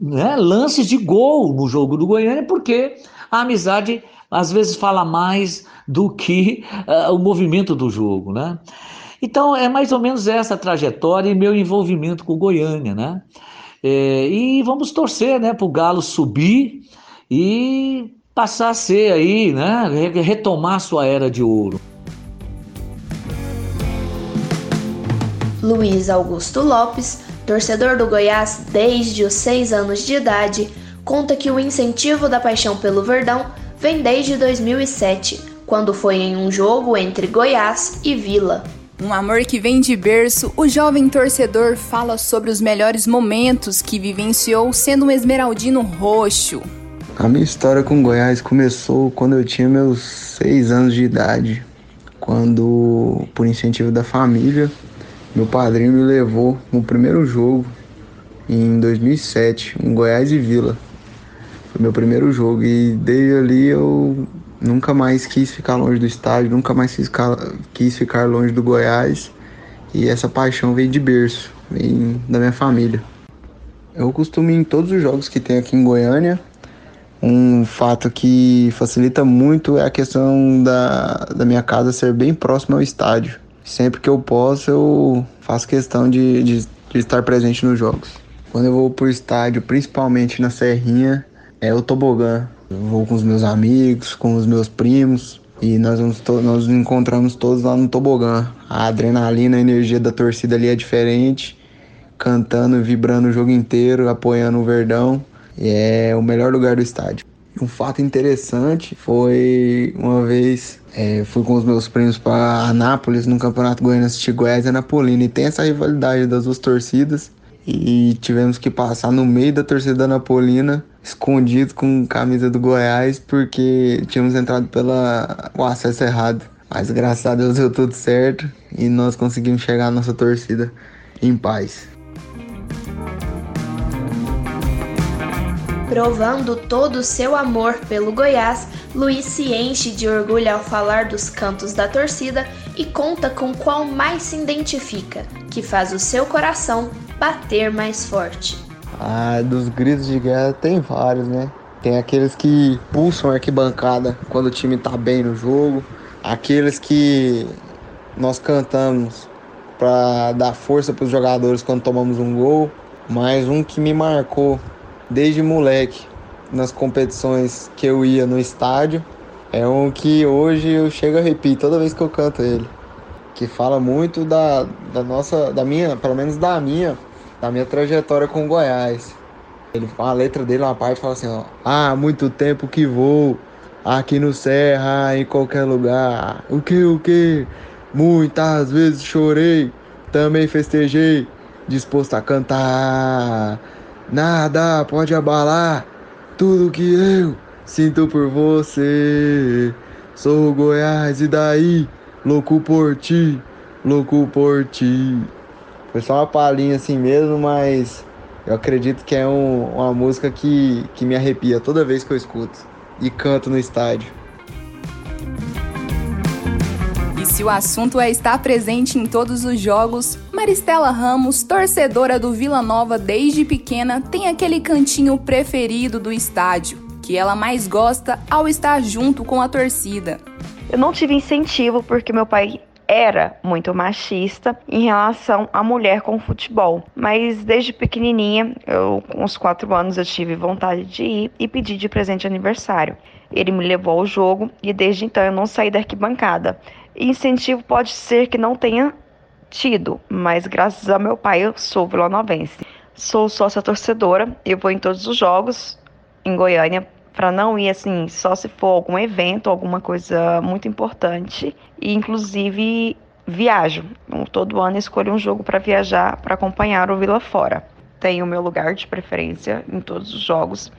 né, lances de gol no jogo do Goiânia, porque a amizade às vezes fala mais do que uh, o movimento do jogo, né? Então é mais ou menos essa trajetória e meu envolvimento com Goiânia, né? É, e vamos torcer, né, para o Galo subir e passar a ser aí, né, retomar sua era de ouro. Luiz Augusto Lopes, torcedor do Goiás desde os seis anos de idade, conta que o incentivo da paixão pelo Verdão vem desde 2007, quando foi em um jogo entre Goiás e Vila. Um amor que vem de berço, o jovem torcedor fala sobre os melhores momentos que vivenciou sendo um esmeraldino roxo. A minha história com Goiás começou quando eu tinha meus seis anos de idade, quando, por incentivo da família, meu padrinho me levou no primeiro jogo em 2007, em Goiás e Vila. Foi meu primeiro jogo e desde ali eu nunca mais quis ficar longe do estádio, nunca mais quis ficar, quis ficar longe do Goiás. E essa paixão veio de berço, vem da minha família. Eu costumo em todos os jogos que tem aqui em Goiânia. Um fato que facilita muito é a questão da, da minha casa ser bem próxima ao estádio. Sempre que eu posso, eu faço questão de, de, de estar presente nos jogos. Quando eu vou pro estádio, principalmente na Serrinha, é o tobogã. Vou com os meus amigos, com os meus primos e nós vamos nós nos encontramos todos lá no tobogã. A adrenalina, a energia da torcida ali é diferente, cantando, vibrando o jogo inteiro, apoiando o Verdão. E é o melhor lugar do estádio. Um fato interessante foi uma vez é, fui com os meus primos para Anápolis no Campeonato Goiano assistir Goiás e Anapolina e tem essa rivalidade das duas torcidas e tivemos que passar no meio da torcida da Anapolina escondido com camisa do Goiás porque tínhamos entrado pelo acesso errado. Mas graças a Deus deu tudo certo e nós conseguimos chegar à nossa torcida em paz. Provando todo o seu amor pelo Goiás, Luiz se enche de orgulho ao falar dos cantos da torcida e conta com qual mais se identifica, que faz o seu coração bater mais forte. Ah, dos gritos de guerra tem vários, né? Tem aqueles que pulsam a arquibancada quando o time tá bem no jogo, aqueles que nós cantamos para dar força para os jogadores quando tomamos um gol, mas um que me marcou desde moleque nas competições que eu ia no estádio é um que hoje eu chego a repetir toda vez que eu canto ele, que fala muito da, da nossa, da minha, pelo menos da minha, da minha trajetória com o Goiás. Ele a letra dele uma parte fala assim, ó, há muito tempo que vou aqui no Serra, em qualquer lugar. O que o que? Muitas vezes chorei, também festejei, disposto a cantar. Nada pode abalar tudo que eu sinto por você. Sou Goiás e daí, louco por ti, louco por ti. Foi só uma palhinha assim mesmo, mas eu acredito que é um, uma música que, que me arrepia toda vez que eu escuto e canto no estádio. Se o assunto é estar presente em todos os jogos, Maristela Ramos, torcedora do Vila Nova desde pequena, tem aquele cantinho preferido do estádio, que ela mais gosta ao estar junto com a torcida. Eu não tive incentivo porque meu pai era muito machista em relação à mulher com futebol. Mas desde pequenininha, eu com uns quatro anos, eu tive vontade de ir e pedir de presente de aniversário. Ele me levou ao jogo e desde então eu não saí da arquibancada. Incentivo pode ser que não tenha tido, mas graças ao meu pai eu sou vilanovense. Sou sócia torcedora, eu vou em todos os jogos em Goiânia para não ir assim, só se for algum evento, alguma coisa muito importante. E inclusive viajo. Então, todo ano escolho um jogo para viajar para acompanhar o Vila Fora. Tenho o meu lugar de preferência em todos os jogos.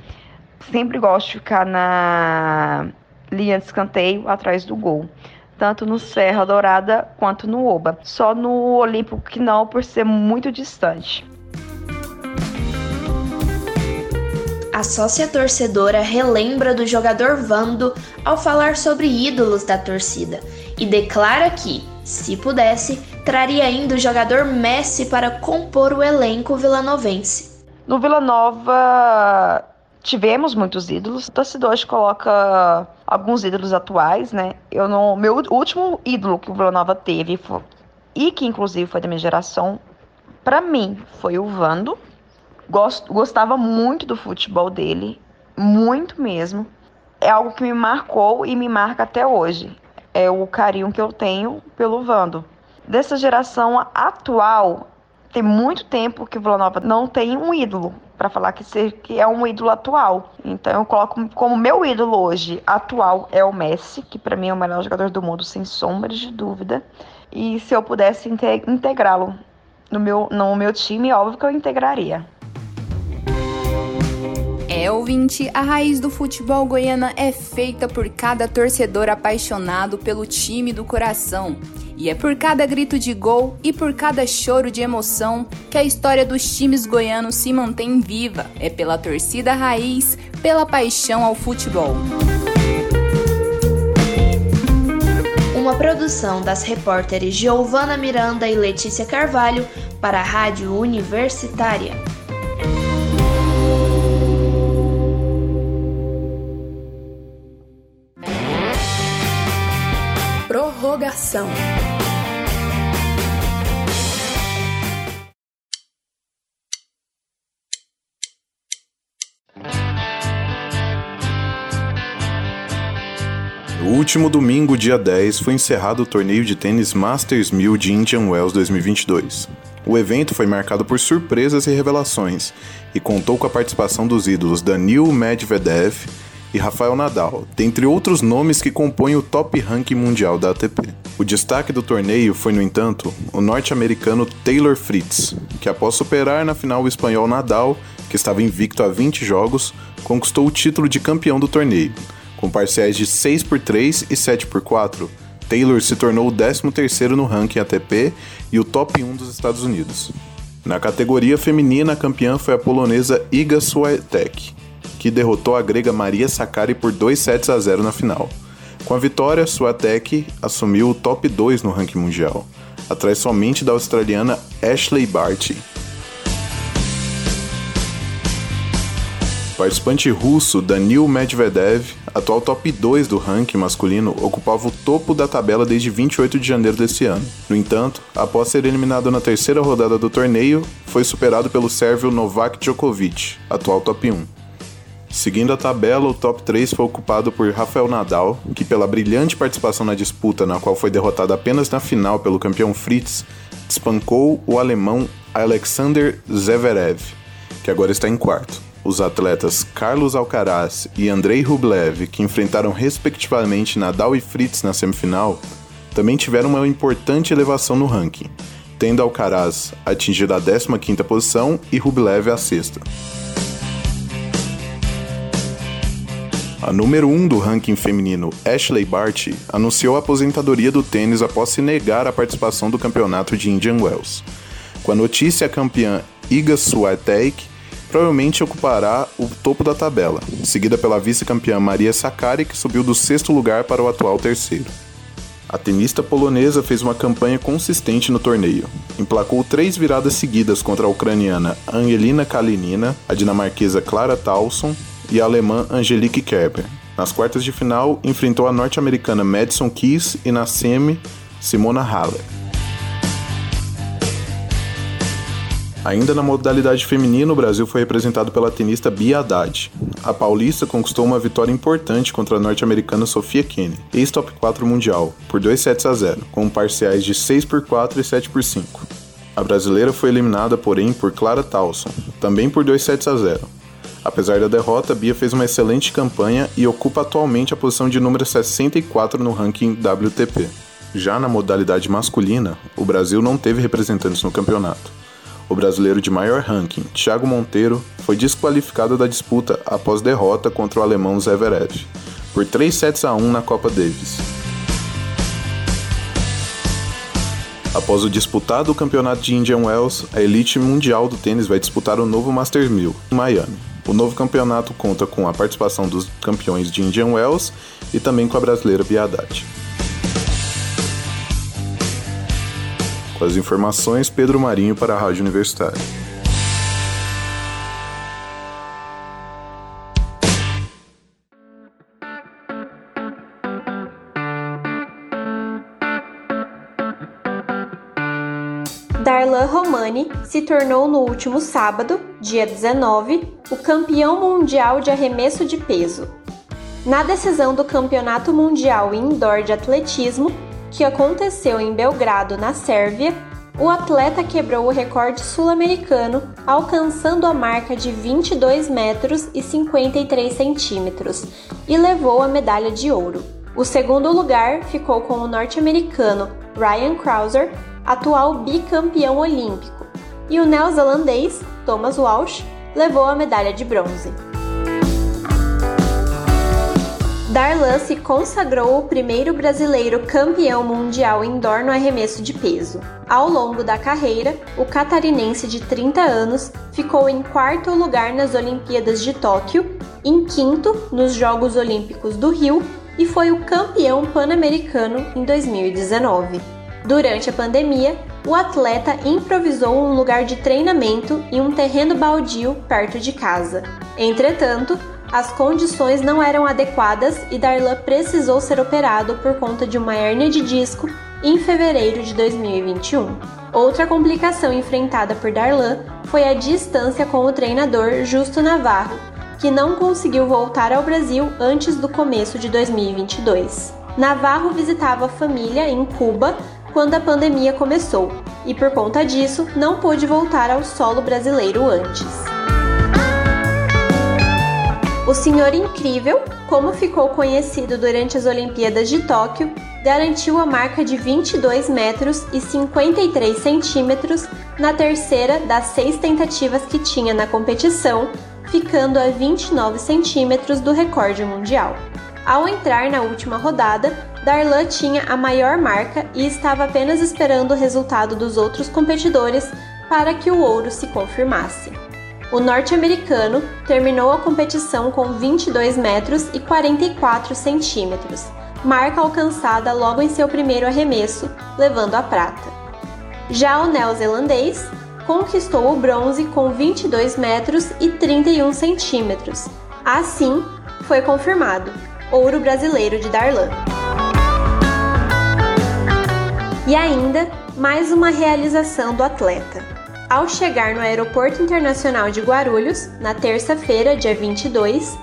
Sempre gosto de ficar na linha de escanteio atrás do gol tanto no Serra Dourada quanto no Oba. Só no Olímpico que não, por ser muito distante. A sócia torcedora relembra do jogador Vando ao falar sobre ídolos da torcida e declara que, se pudesse, traria ainda o jogador Messi para compor o elenco vilanovense. No Vila Nova tivemos muitos ídolos. Torcedor hoje coloca alguns ídolos atuais, né? Eu não, meu último ídolo que o Vila Nova teve foi, e que inclusive foi da minha geração, para mim foi o Vando. Gost, gostava muito do futebol dele, muito mesmo. É algo que me marcou e me marca até hoje. É o carinho que eu tenho pelo Vando. Dessa geração atual, tem muito tempo que o Vila Nova não tem um ídolo para falar que, ser, que é um ídolo atual. Então eu coloco como meu ídolo hoje atual é o Messi, que para mim é o melhor jogador do mundo, sem sombra de dúvida. E se eu pudesse integrá-lo no meu, no meu time, óbvio que eu integraria. É, ouvinte, a raiz do futebol goiana é feita por cada torcedor apaixonado pelo time do coração. E é por cada grito de gol e por cada choro de emoção que a história dos times goianos se mantém viva. É pela torcida raiz, pela paixão ao futebol. Uma produção das repórteres Giovana Miranda e Letícia Carvalho para a Rádio Universitária. Prorrogação. No último domingo, dia 10, foi encerrado o torneio de tênis Masters 1000 de Indian Wells 2022. O evento foi marcado por surpresas e revelações e contou com a participação dos ídolos Daniil Medvedev, e Rafael Nadal, dentre outros nomes que compõem o top ranking mundial da ATP. O destaque do torneio foi, no entanto, o norte-americano Taylor Fritz, que após superar na final o espanhol Nadal, que estava invicto a 20 jogos, conquistou o título de campeão do torneio. Com parciais de 6 por 3 e 7 por 4, Taylor se tornou o 13º no ranking ATP e o top 1 dos Estados Unidos. Na categoria feminina, a campeã foi a polonesa Iga Swiatek, que derrotou a grega Maria Sakkari por 2 sets a 0 na final. Com a vitória, Swiatek assumiu o top 2 no ranking mundial, atrás somente da australiana Ashley Barty. Participante russo Danil Medvedev, atual top 2 do ranking masculino, ocupava o topo da tabela desde 28 de janeiro desse ano. No entanto, após ser eliminado na terceira rodada do torneio, foi superado pelo sérvio Novak Djokovic, atual top 1. Seguindo a tabela, o top 3 foi ocupado por Rafael Nadal, que pela brilhante participação na disputa, na qual foi derrotado apenas na final pelo campeão Fritz, despancou o alemão Alexander Zverev, que agora está em quarto. Os atletas Carlos Alcaraz e Andrei Rublev, que enfrentaram respectivamente Nadal e Fritz na semifinal, também tiveram uma importante elevação no ranking, tendo Alcaraz atingido a 15ª posição e Rublev a sexta. A número 1 um do ranking feminino, Ashley Barty, anunciou a aposentadoria do tênis após se negar a participação do campeonato de Indian Wells. Com a notícia, a campeã Iga Swiatek provavelmente ocupará o topo da tabela, seguida pela vice-campeã Maria Sakkari, que subiu do sexto lugar para o atual terceiro. A tenista polonesa fez uma campanha consistente no torneio. Emplacou três viradas seguidas contra a ucraniana Angelina Kalinina, a dinamarquesa Clara Tauson e a alemã Angelique Kerber. Nas quartas de final, enfrentou a norte-americana Madison Keys e na semi, Simona Halep. Ainda na modalidade feminina, o Brasil foi representado pela tenista Bia Haddad. A paulista conquistou uma vitória importante contra a norte-americana Sofia Kenin, ex-top 4 mundial, por 2 sets a 0, com parciais de 6 por 4 e 7 por 5. A brasileira foi eliminada, porém, por Clara Towson, também por 2 sets a 0. Apesar da derrota, Bia fez uma excelente campanha e ocupa atualmente a posição de número 64 no ranking WTP. Já na modalidade masculina, o Brasil não teve representantes no campeonato o brasileiro de maior ranking, Thiago Monteiro, foi desqualificado da disputa após derrota contra o alemão Zverev, por 3 sets a 1 na Copa Davis. Após o disputado campeonato de Indian Wells, a elite mundial do tênis vai disputar o novo Masters 1000 em Miami. O novo campeonato conta com a participação dos campeões de Indian Wells e também com a brasileira Biadade. Com as informações, Pedro Marinho para a Rádio Universitária. Darlan Romani se tornou no último sábado, dia 19, o campeão mundial de arremesso de peso. Na decisão do Campeonato Mundial Indoor de Atletismo, que aconteceu em Belgrado, na Sérvia, o atleta quebrou o recorde sul-americano, alcançando a marca de 22 metros e 53 centímetros e levou a medalha de ouro. O segundo lugar ficou com o norte-americano Ryan Krauser, atual bicampeão olímpico, e o neozelandês Thomas Walsh levou a medalha de bronze. Darlan se consagrou o primeiro brasileiro campeão mundial indoor no arremesso de peso. Ao longo da carreira, o catarinense de 30 anos ficou em quarto lugar nas Olimpíadas de Tóquio, em quinto nos Jogos Olímpicos do Rio e foi o campeão pan-americano em 2019. Durante a pandemia, o atleta improvisou um lugar de treinamento em um terreno baldio perto de casa. Entretanto, as condições não eram adequadas e Darlan precisou ser operado por conta de uma hérnia de disco em fevereiro de 2021. Outra complicação enfrentada por Darlan foi a distância com o treinador Justo Navarro, que não conseguiu voltar ao Brasil antes do começo de 2022. Navarro visitava a família em Cuba quando a pandemia começou e, por conta disso, não pôde voltar ao solo brasileiro antes. O Senhor Incrível, como ficou conhecido durante as Olimpíadas de Tóquio, garantiu a marca de 22 metros e 53 centímetros na terceira das seis tentativas que tinha na competição, ficando a 29 centímetros do recorde mundial. Ao entrar na última rodada, Darlan tinha a maior marca e estava apenas esperando o resultado dos outros competidores para que o ouro se confirmasse. O norte-americano terminou a competição com 22 metros e 44 centímetros, marca alcançada logo em seu primeiro arremesso, levando a prata. Já o neozelandês conquistou o bronze com 22 metros e 31 centímetros. Assim, foi confirmado ouro brasileiro de Darlan. E ainda mais uma realização do atleta. Ao chegar no Aeroporto Internacional de Guarulhos, na terça-feira, dia 22,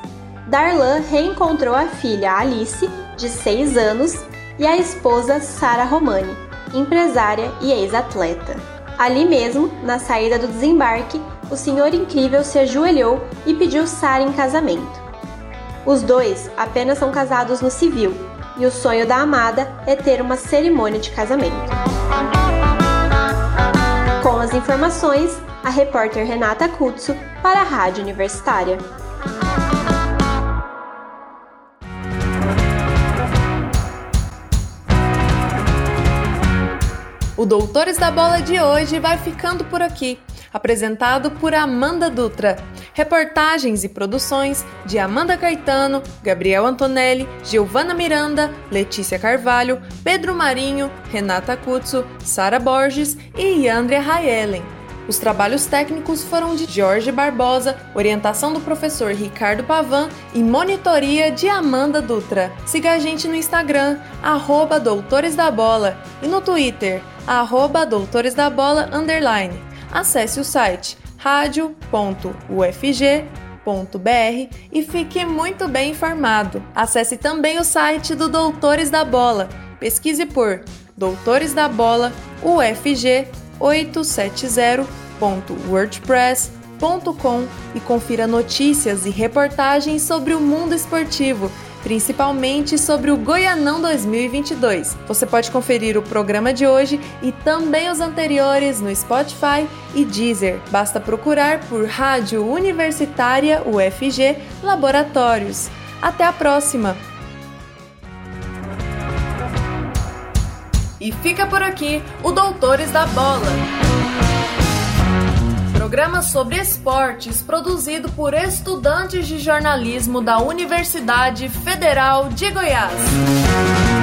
Darlan reencontrou a filha Alice, de 6 anos, e a esposa Sara Romani, empresária e ex-atleta. Ali mesmo, na saída do desembarque, o Senhor Incrível se ajoelhou e pediu Sara em casamento. Os dois apenas são casados no civil, e o sonho da amada é ter uma cerimônia de casamento. As informações, a repórter Renata Kutsu para a Rádio Universitária. O Doutores da Bola de hoje vai ficando por aqui, apresentado por Amanda Dutra. Reportagens e produções de Amanda Caetano, Gabriel Antonelli, Giovana Miranda, Letícia Carvalho, Pedro Marinho, Renata Kutsu, Sara Borges e Yandria Raelen. Os trabalhos técnicos foram de Jorge Barbosa, orientação do professor Ricardo Pavan e monitoria de Amanda Dutra. Siga a gente no Instagram, arroba Doutores da Bola, e no Twitter, arroba Doutores da Bola, underline. Acesse o site radio.ufg.br e fique muito bem informado. Acesse também o site do Doutores da Bola. Pesquise por Doutores da Bola UFG 870.wordpress.com e confira notícias e reportagens sobre o mundo esportivo principalmente sobre o Goianão 2022. Você pode conferir o programa de hoje e também os anteriores no Spotify e Deezer. Basta procurar por Rádio Universitária UFG Laboratórios. Até a próxima! E fica por aqui o Doutores da Bola programa sobre esportes produzido por estudantes de jornalismo da Universidade Federal de Goiás.